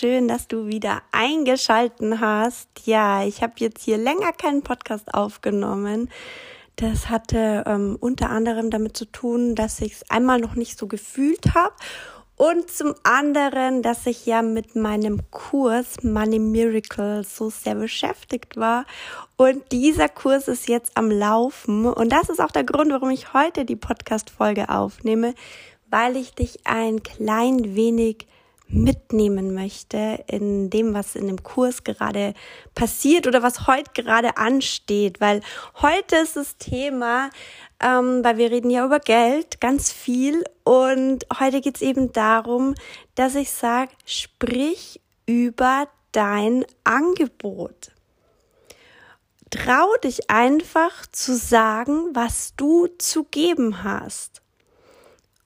schön, dass du wieder eingeschalten hast. Ja, ich habe jetzt hier länger keinen Podcast aufgenommen. Das hatte ähm, unter anderem damit zu tun, dass ich es einmal noch nicht so gefühlt habe und zum anderen, dass ich ja mit meinem Kurs Money Miracle so sehr beschäftigt war. Und dieser Kurs ist jetzt am Laufen. Und das ist auch der Grund, warum ich heute die Podcast-Folge aufnehme, weil ich dich ein klein wenig mitnehmen möchte in dem, was in dem Kurs gerade passiert oder was heute gerade ansteht, weil heute ist das Thema, ähm, weil wir reden ja über Geld ganz viel und heute geht's eben darum, dass ich sage, sprich über dein Angebot. Trau dich einfach zu sagen, was du zu geben hast.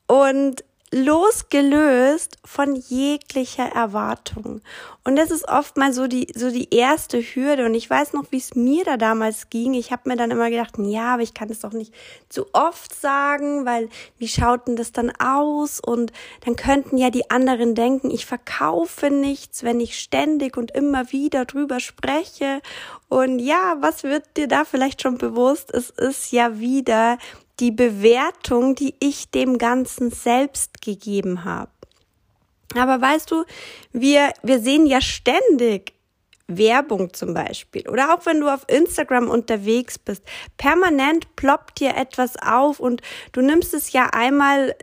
Und losgelöst von jeglicher Erwartung. Und das ist oft mal so die, so die erste Hürde. Und ich weiß noch, wie es mir da damals ging. Ich habe mir dann immer gedacht, ja, aber ich kann es doch nicht zu oft sagen, weil wie schaut denn das dann aus? Und dann könnten ja die anderen denken, ich verkaufe nichts, wenn ich ständig und immer wieder drüber spreche. Und ja, was wird dir da vielleicht schon bewusst? Es ist ja wieder die Bewertung, die ich dem Ganzen selbst gegeben habe. Aber weißt du, wir, wir sehen ja ständig Werbung zum Beispiel oder auch wenn du auf Instagram unterwegs bist, permanent ploppt dir etwas auf und du nimmst es ja einmal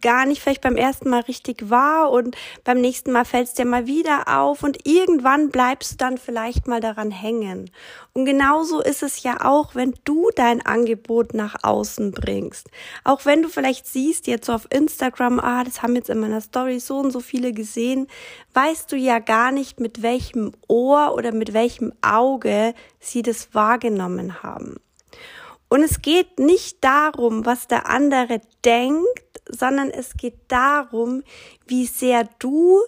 gar nicht vielleicht beim ersten Mal richtig wahr und beim nächsten Mal fällt es dir mal wieder auf und irgendwann bleibst du dann vielleicht mal daran hängen. Und genauso ist es ja auch, wenn du dein Angebot nach außen bringst. Auch wenn du vielleicht siehst jetzt so auf Instagram, ah, das haben jetzt in meiner Story so und so viele gesehen, weißt du ja gar nicht, mit welchem Ohr oder mit welchem Auge sie das wahrgenommen haben. Und es geht nicht darum, was der andere denkt, sondern es geht darum, wie sehr du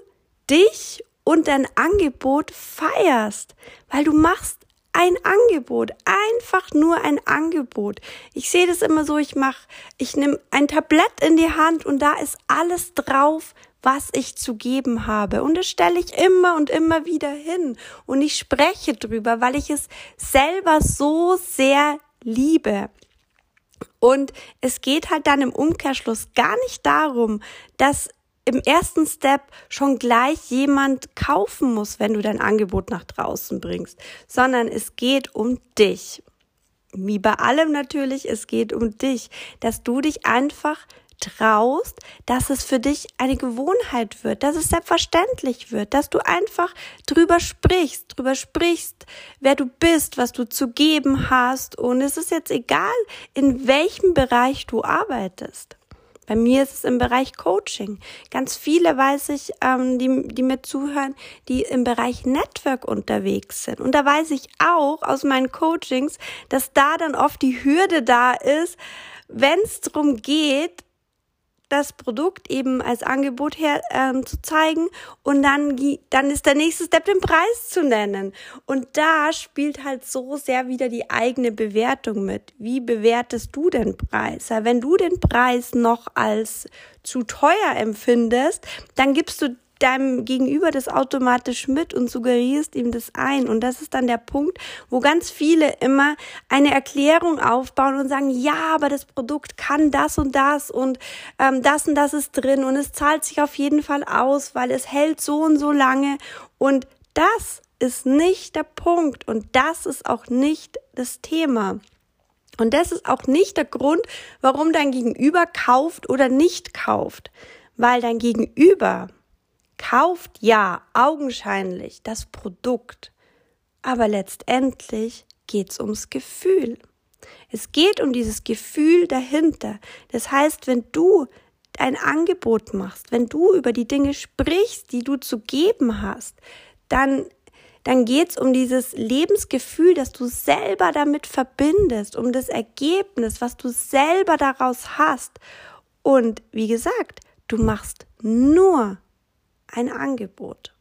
dich und dein Angebot feierst, weil du machst ein Angebot, einfach nur ein Angebot. Ich sehe das immer so, ich mache, ich nehme ein Tablett in die Hand und da ist alles drauf, was ich zu geben habe. Und das stelle ich immer und immer wieder hin. Und ich spreche drüber, weil ich es selber so sehr liebe. Und es geht halt dann im Umkehrschluss gar nicht darum, dass im ersten Step schon gleich jemand kaufen muss, wenn du dein Angebot nach draußen bringst, sondern es geht um dich. Wie bei allem natürlich, es geht um dich, dass du dich einfach traust, dass es für dich eine Gewohnheit wird, dass es selbstverständlich wird, dass du einfach drüber sprichst, drüber sprichst, wer du bist, was du zu geben hast. Und es ist jetzt egal, in welchem Bereich du arbeitest. Bei mir ist es im Bereich Coaching. Ganz viele weiß ich, ähm, die, die mir zuhören, die im Bereich Network unterwegs sind. Und da weiß ich auch aus meinen Coachings, dass da dann oft die Hürde da ist, wenn es darum geht, das Produkt eben als Angebot her ähm, zu zeigen und dann dann ist der nächste Step den Preis zu nennen und da spielt halt so sehr wieder die eigene Bewertung mit. Wie bewertest du den Preis? Wenn du den Preis noch als zu teuer empfindest, dann gibst du deinem Gegenüber das automatisch mit und suggerierst ihm das ein. Und das ist dann der Punkt, wo ganz viele immer eine Erklärung aufbauen und sagen, ja, aber das Produkt kann das und das und ähm, das und das ist drin und es zahlt sich auf jeden Fall aus, weil es hält so und so lange. Und das ist nicht der Punkt und das ist auch nicht das Thema. Und das ist auch nicht der Grund, warum dein Gegenüber kauft oder nicht kauft. Weil dein Gegenüber kauft ja augenscheinlich das Produkt, aber letztendlich geht's ums Gefühl. Es geht um dieses Gefühl dahinter. Das heißt, wenn du ein Angebot machst, wenn du über die Dinge sprichst, die du zu geben hast, dann dann geht's um dieses Lebensgefühl, das du selber damit verbindest, um das Ergebnis, was du selber daraus hast. Und wie gesagt, du machst nur ein Angebot.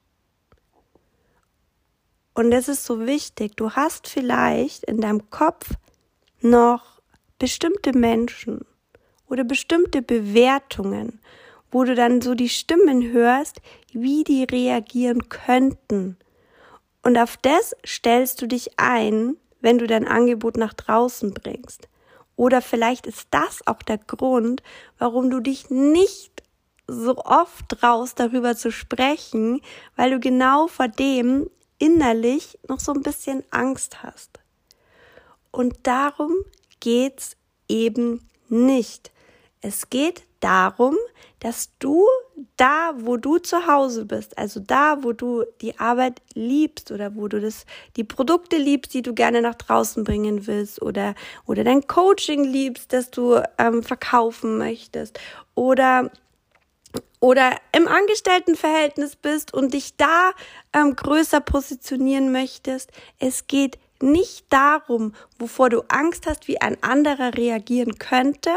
Und es ist so wichtig, du hast vielleicht in deinem Kopf noch bestimmte Menschen oder bestimmte Bewertungen, wo du dann so die Stimmen hörst, wie die reagieren könnten. Und auf das stellst du dich ein, wenn du dein Angebot nach draußen bringst. Oder vielleicht ist das auch der Grund, warum du dich nicht so oft traust, darüber zu sprechen, weil du genau vor dem innerlich noch so ein bisschen Angst hast. Und darum geht's eben nicht. Es geht darum, dass du da, wo du zu Hause bist, also da, wo du die Arbeit liebst oder wo du das, die Produkte liebst, die du gerne nach draußen bringen willst oder, oder dein Coaching liebst, das du ähm, verkaufen möchtest oder oder im Angestelltenverhältnis bist und dich da ähm, größer positionieren möchtest. Es geht nicht darum, wovor du Angst hast, wie ein anderer reagieren könnte,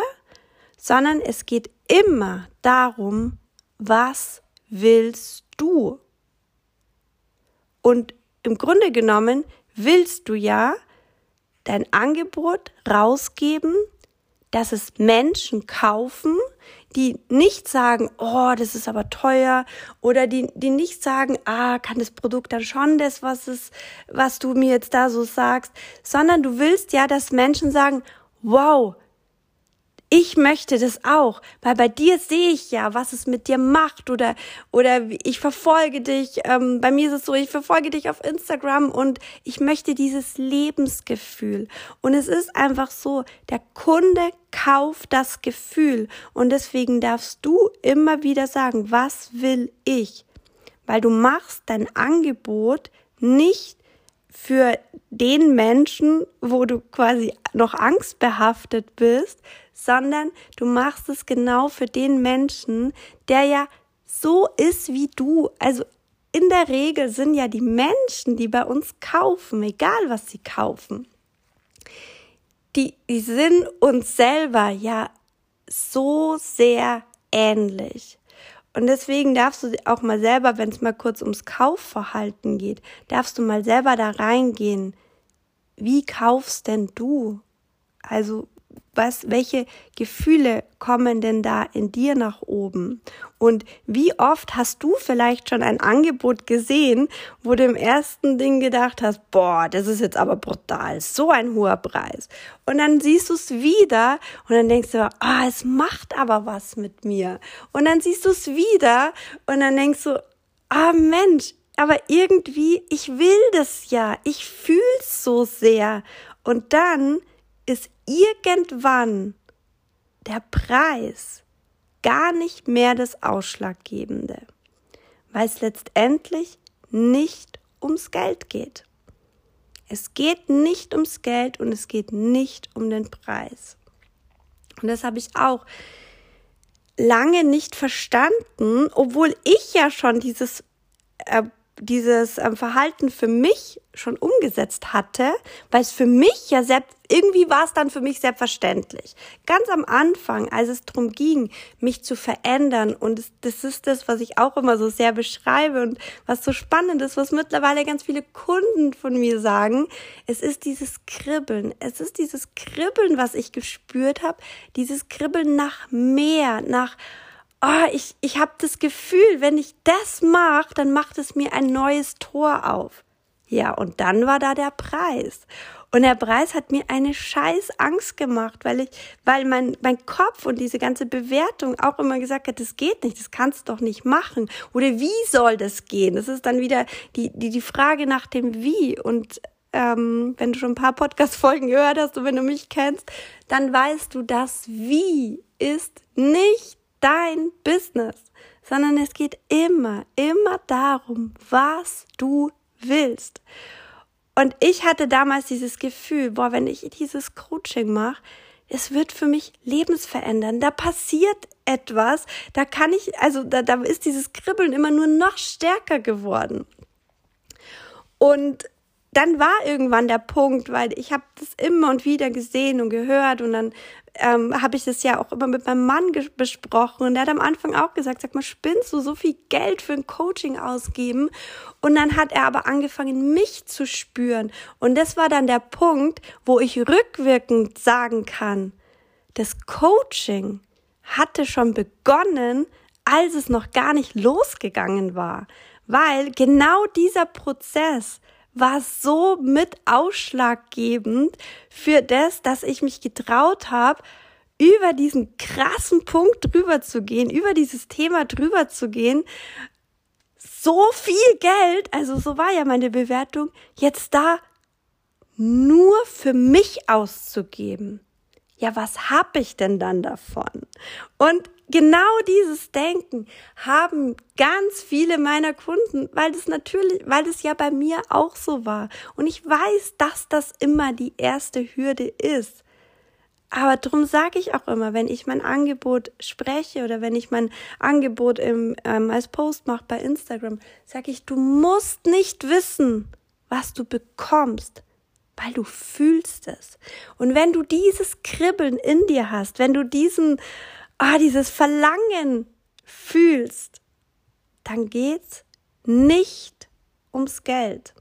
sondern es geht immer darum, was willst du? Und im Grunde genommen willst du ja dein Angebot rausgeben, dass es Menschen kaufen, die nicht sagen, oh, das ist aber teuer, oder die, die nicht sagen, ah, kann das Produkt dann schon das, was es, was du mir jetzt da so sagst, sondern du willst ja, dass Menschen sagen, wow, ich möchte das auch, weil bei dir sehe ich ja, was es mit dir macht oder oder ich verfolge dich. Ähm, bei mir ist es so, ich verfolge dich auf Instagram und ich möchte dieses Lebensgefühl. Und es ist einfach so, der Kunde kauft das Gefühl und deswegen darfst du immer wieder sagen, was will ich? Weil du machst dein Angebot nicht für den Menschen, wo du quasi noch angstbehaftet bist, sondern du machst es genau für den Menschen, der ja so ist wie du. Also in der Regel sind ja die Menschen, die bei uns kaufen, egal was sie kaufen, die, die sind uns selber ja so sehr ähnlich. Und deswegen darfst du auch mal selber, wenn es mal kurz ums Kaufverhalten geht, darfst du mal selber da reingehen. Wie kaufst denn du? Also was, welche Gefühle kommen denn da in dir nach oben? Und wie oft hast du vielleicht schon ein Angebot gesehen, wo du im ersten Ding gedacht hast, boah, das ist jetzt aber brutal, so ein hoher Preis. Und dann siehst du es wieder und dann denkst du, ah, es macht aber was mit mir. Und dann siehst du es wieder und dann denkst du, ah, Mensch, aber irgendwie, ich will das ja, ich fühl's so sehr. Und dann ist irgendwann der Preis gar nicht mehr das Ausschlaggebende, weil es letztendlich nicht ums Geld geht. Es geht nicht ums Geld und es geht nicht um den Preis. Und das habe ich auch lange nicht verstanden, obwohl ich ja schon dieses äh, dieses ähm, Verhalten für mich schon umgesetzt hatte, weil es für mich ja selbst, irgendwie war es dann für mich selbstverständlich. Ganz am Anfang, als es darum ging, mich zu verändern und das, das ist das, was ich auch immer so sehr beschreibe und was so spannend ist, was mittlerweile ganz viele Kunden von mir sagen, es ist dieses Kribbeln, es ist dieses Kribbeln, was ich gespürt habe, dieses Kribbeln nach mehr, nach oh, ich, ich habe das Gefühl, wenn ich das mache, dann macht es mir ein neues Tor auf. Ja, und dann war da der Preis. Und der Preis hat mir eine scheiß Angst gemacht, weil ich, weil mein, mein Kopf und diese ganze Bewertung auch immer gesagt hat, das geht nicht, das kannst du doch nicht machen. Oder wie soll das gehen? Das ist dann wieder die, die, die Frage nach dem Wie. Und ähm, wenn du schon ein paar Podcast-Folgen gehört hast und wenn du mich kennst, dann weißt du, das Wie ist nicht dein Business, sondern es geht immer, immer darum, was du willst. Und ich hatte damals dieses Gefühl, boah, wenn ich dieses Coaching mache, es wird für mich lebensverändern. Da passiert etwas, da kann ich, also da, da ist dieses Kribbeln immer nur noch stärker geworden. Und dann war irgendwann der Punkt, weil ich habe das immer und wieder gesehen und gehört und dann ähm, habe ich das ja auch immer mit meinem Mann besprochen. Und der hat am Anfang auch gesagt, sag mal, spinnst du so viel Geld für ein Coaching ausgeben? Und dann hat er aber angefangen, mich zu spüren. Und das war dann der Punkt, wo ich rückwirkend sagen kann, das Coaching hatte schon begonnen, als es noch gar nicht losgegangen war, weil genau dieser Prozess war so mit ausschlaggebend für das, dass ich mich getraut habe, über diesen krassen Punkt drüber zu gehen, über dieses Thema drüber zu gehen, so viel Geld, also so war ja meine Bewertung, jetzt da nur für mich auszugeben. Ja, was hab ich denn dann davon? Und genau dieses Denken haben ganz viele meiner Kunden, weil das natürlich, weil das ja bei mir auch so war. Und ich weiß, dass das immer die erste Hürde ist. Aber darum sage ich auch immer, wenn ich mein Angebot spreche oder wenn ich mein Angebot im, ähm, als Post mache bei Instagram, sage ich, du musst nicht wissen, was du bekommst, weil du fühlst es. Und wenn du dieses Kribbeln in dir hast, wenn du diesen, ah, dieses Verlangen fühlst, dann geht's nicht ums Geld.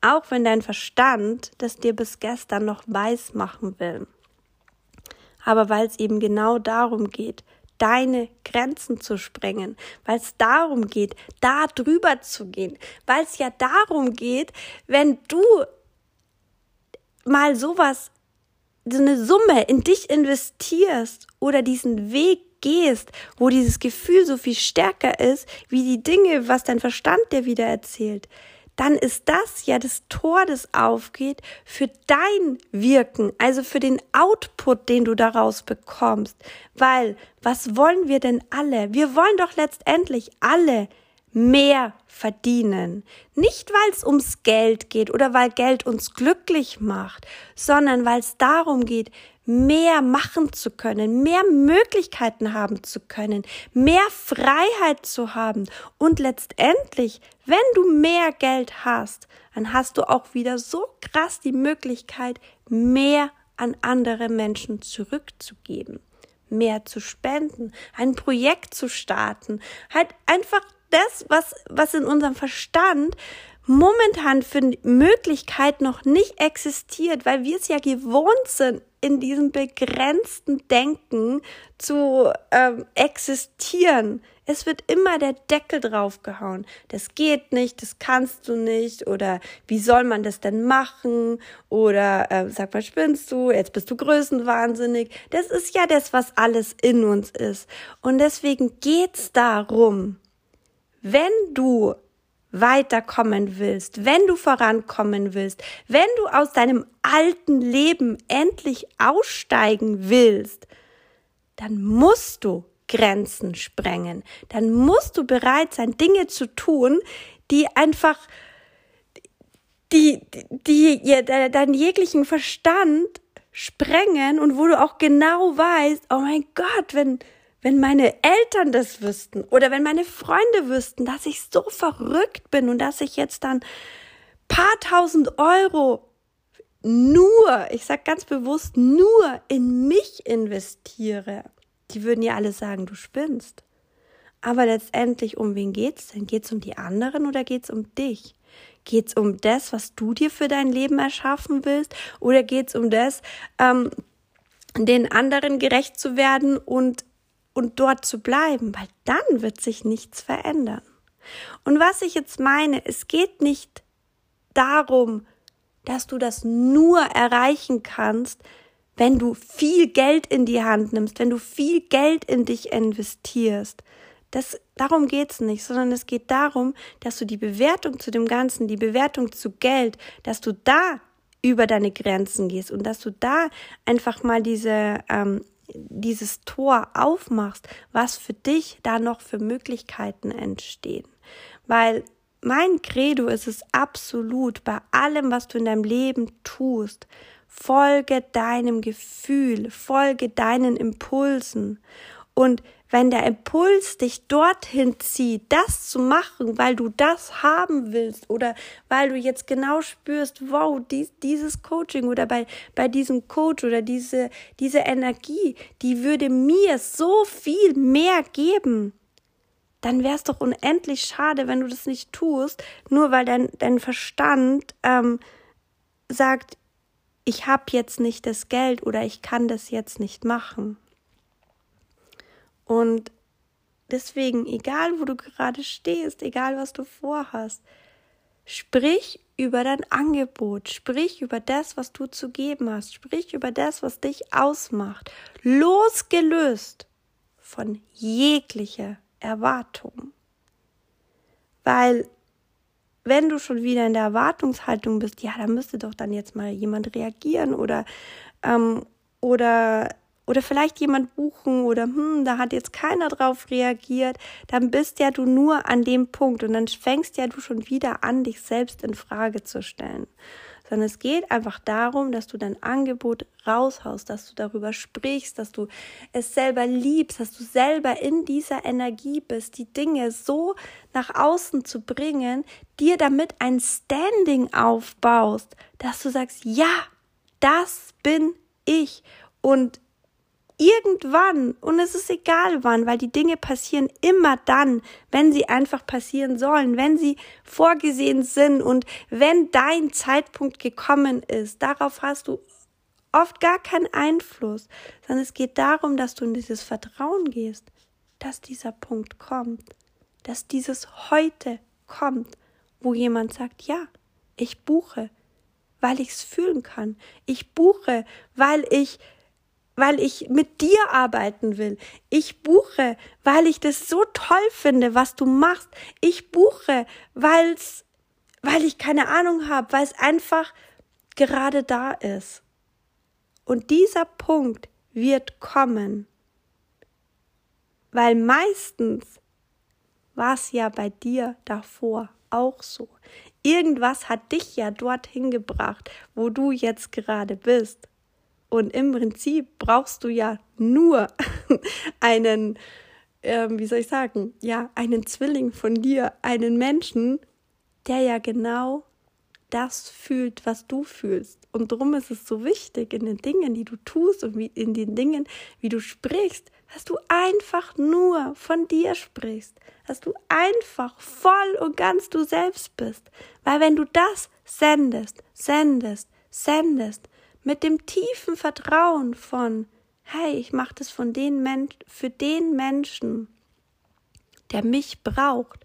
Auch wenn dein Verstand das dir bis gestern noch weiß machen will. Aber weil es eben genau darum geht, deine Grenzen zu sprengen, weil es darum geht, da drüber zu gehen, weil es ja darum geht, wenn du mal sowas so eine Summe in dich investierst oder diesen Weg gehst, wo dieses Gefühl so viel stärker ist, wie die Dinge, was dein Verstand dir wieder erzählt, dann ist das ja das Tor, das aufgeht für dein Wirken, also für den Output, den du daraus bekommst. Weil, was wollen wir denn alle? Wir wollen doch letztendlich alle mehr verdienen. Nicht, weil es ums Geld geht oder weil Geld uns glücklich macht, sondern weil es darum geht, mehr machen zu können, mehr Möglichkeiten haben zu können, mehr Freiheit zu haben und letztendlich, wenn du mehr Geld hast, dann hast du auch wieder so krass die Möglichkeit, mehr an andere Menschen zurückzugeben, mehr zu spenden, ein Projekt zu starten, halt einfach das, was, was in unserem Verstand momentan für Möglichkeit noch nicht existiert, weil wir es ja gewohnt sind, in diesem begrenzten Denken zu ähm, existieren. Es wird immer der Deckel draufgehauen. Das geht nicht, das kannst du nicht oder wie soll man das denn machen oder äh, sag mal, spinnst du, jetzt bist du größenwahnsinnig. Das ist ja das, was alles in uns ist. Und deswegen geht's darum, wenn du weiterkommen willst, wenn du vorankommen willst, wenn du aus deinem alten Leben endlich aussteigen willst, dann musst du Grenzen sprengen. Dann musst du bereit sein, Dinge zu tun, die einfach, die, die, die deinen jeglichen Verstand sprengen und wo du auch genau weißt, oh mein Gott, wenn, wenn meine Eltern das wüssten oder wenn meine Freunde wüssten, dass ich so verrückt bin und dass ich jetzt dann paar tausend Euro nur, ich sag ganz bewusst, nur in mich investiere, die würden ja alle sagen, du spinnst. Aber letztendlich, um wen geht's denn? Geht's um die anderen oder geht's um dich? Geht's um das, was du dir für dein Leben erschaffen willst? Oder geht's um das, ähm, den anderen gerecht zu werden und und dort zu bleiben, weil dann wird sich nichts verändern. Und was ich jetzt meine, es geht nicht darum, dass du das nur erreichen kannst, wenn du viel Geld in die Hand nimmst, wenn du viel Geld in dich investierst. Das, darum geht's nicht, sondern es geht darum, dass du die Bewertung zu dem Ganzen, die Bewertung zu Geld, dass du da über deine Grenzen gehst und dass du da einfach mal diese ähm, dieses Tor aufmachst, was für dich da noch für Möglichkeiten entstehen. Weil mein Credo ist es absolut, bei allem, was du in deinem Leben tust, folge deinem Gefühl, folge deinen Impulsen. Und wenn der Impuls dich dorthin zieht, das zu machen, weil du das haben willst oder weil du jetzt genau spürst, wow, dies, dieses Coaching oder bei, bei diesem Coach oder diese, diese Energie, die würde mir so viel mehr geben, dann wäre es doch unendlich schade, wenn du das nicht tust, nur weil dein, dein Verstand ähm, sagt, ich habe jetzt nicht das Geld oder ich kann das jetzt nicht machen. Und Deswegen, egal wo du gerade stehst, egal was du vorhast, sprich über dein Angebot, sprich über das, was du zu geben hast, sprich über das, was dich ausmacht, losgelöst von jeglicher Erwartung. Weil wenn du schon wieder in der Erwartungshaltung bist, ja, da müsste doch dann jetzt mal jemand reagieren oder ähm, oder oder vielleicht jemand buchen oder hm, da hat jetzt keiner drauf reagiert, dann bist ja du nur an dem Punkt und dann fängst ja du schon wieder an, dich selbst in Frage zu stellen. Sondern es geht einfach darum, dass du dein Angebot raushaust, dass du darüber sprichst, dass du es selber liebst, dass du selber in dieser Energie bist, die Dinge so nach außen zu bringen, dir damit ein Standing aufbaust, dass du sagst, ja, das bin ich und irgendwann, und es ist egal wann, weil die Dinge passieren immer dann, wenn sie einfach passieren sollen, wenn sie vorgesehen sind und wenn dein Zeitpunkt gekommen ist. Darauf hast du oft gar keinen Einfluss, sondern es geht darum, dass du in dieses Vertrauen gehst, dass dieser Punkt kommt, dass dieses heute kommt, wo jemand sagt, ja, ich buche, weil ich es fühlen kann. Ich buche, weil ich weil ich mit dir arbeiten will. Ich buche, weil ich das so toll finde, was du machst. Ich buche, weil's, weil ich keine Ahnung habe, weil es einfach gerade da ist. Und dieser Punkt wird kommen, weil meistens war es ja bei dir davor auch so. Irgendwas hat dich ja dorthin gebracht, wo du jetzt gerade bist. Und im Prinzip brauchst du ja nur einen, äh, wie soll ich sagen, ja, einen Zwilling von dir, einen Menschen, der ja genau das fühlt, was du fühlst. Und darum ist es so wichtig, in den Dingen, die du tust und in den Dingen, wie du sprichst, dass du einfach nur von dir sprichst, dass du einfach voll und ganz du selbst bist. Weil wenn du das sendest, sendest, sendest, mit dem tiefen Vertrauen von, hey, ich mache das von den Men für den Menschen, der mich braucht,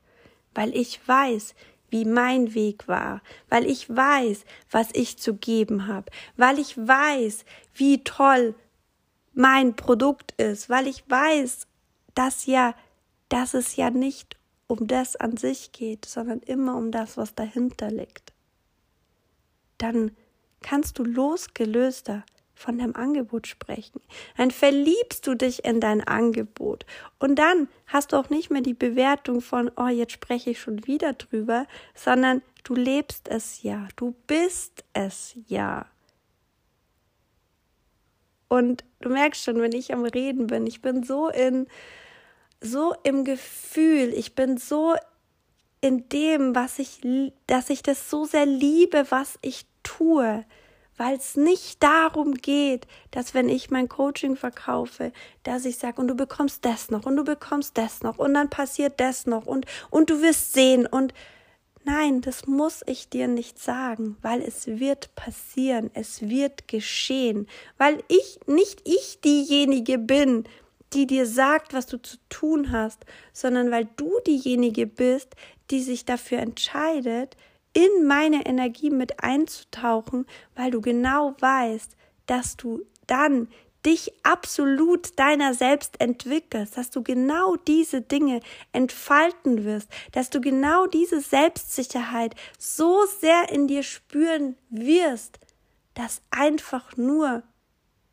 weil ich weiß, wie mein Weg war, weil ich weiß, was ich zu geben habe, weil ich weiß, wie toll mein Produkt ist, weil ich weiß, dass ja, dass es ja nicht um das an sich geht, sondern immer um das, was dahinter liegt. Dann kannst du losgelöster von deinem Angebot sprechen. Dann verliebst du dich in dein Angebot. Und dann hast du auch nicht mehr die Bewertung von, oh, jetzt spreche ich schon wieder drüber, sondern du lebst es ja. Du bist es ja. Und du merkst schon, wenn ich am Reden bin, ich bin so in, so im Gefühl, ich bin so in dem, was ich, dass ich das so sehr liebe, was ich tue, weil es nicht darum geht, dass wenn ich mein Coaching verkaufe, dass ich sage, und du bekommst das noch und du bekommst das noch und dann passiert das noch und, und du wirst sehen und nein, das muss ich dir nicht sagen, weil es wird passieren, es wird geschehen, weil ich nicht ich diejenige bin, die dir sagt, was du zu tun hast, sondern weil du diejenige bist, die sich dafür entscheidet, in meine Energie mit einzutauchen, weil du genau weißt, dass du dann dich absolut deiner selbst entwickelst, dass du genau diese Dinge entfalten wirst, dass du genau diese Selbstsicherheit so sehr in dir spüren wirst, dass einfach nur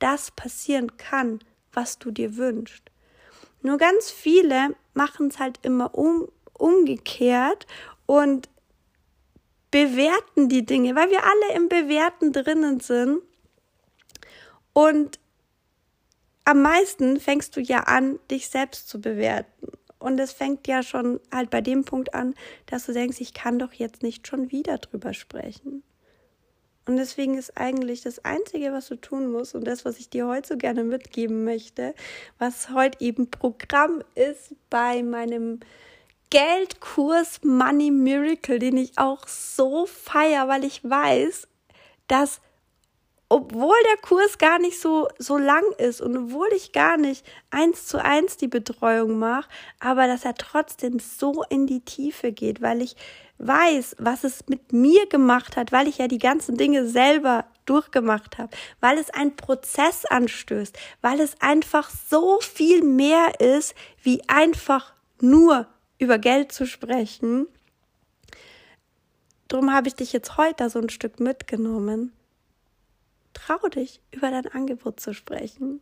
das passieren kann, was du dir wünschst. Nur ganz viele machen es halt immer um, umgekehrt und bewerten die Dinge, weil wir alle im Bewerten drinnen sind. Und am meisten fängst du ja an, dich selbst zu bewerten. Und es fängt ja schon halt bei dem Punkt an, dass du denkst, ich kann doch jetzt nicht schon wieder drüber sprechen. Und deswegen ist eigentlich das Einzige, was du tun musst und das, was ich dir heute so gerne mitgeben möchte, was heute eben Programm ist bei meinem Geldkurs Money Miracle, den ich auch so feier, weil ich weiß, dass obwohl der Kurs gar nicht so, so lang ist und obwohl ich gar nicht eins zu eins die Betreuung mache, aber dass er trotzdem so in die Tiefe geht, weil ich weiß, was es mit mir gemacht hat, weil ich ja die ganzen Dinge selber durchgemacht habe, weil es einen Prozess anstößt, weil es einfach so viel mehr ist, wie einfach nur über Geld zu sprechen. Drum habe ich dich jetzt heute so ein Stück mitgenommen Trau dich, über dein Angebot zu sprechen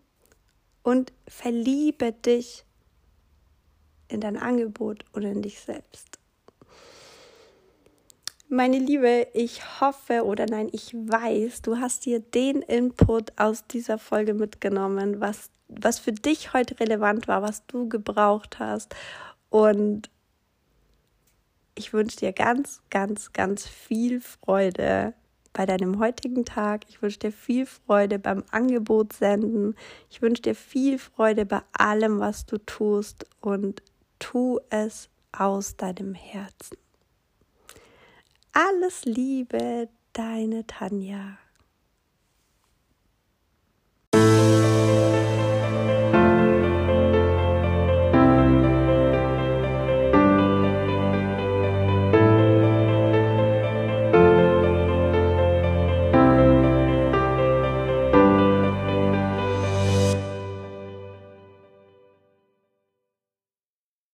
und verliebe dich in dein Angebot und in dich selbst. Meine Liebe, ich hoffe oder nein, ich weiß, du hast dir den Input aus dieser Folge mitgenommen, was, was für dich heute relevant war, was du gebraucht hast. Und ich wünsche dir ganz, ganz, ganz viel Freude bei deinem heutigen Tag. Ich wünsche dir viel Freude beim Angebot senden. Ich wünsche dir viel Freude bei allem, was du tust und tu es aus deinem Herzen. Alles Liebe, deine Tanja.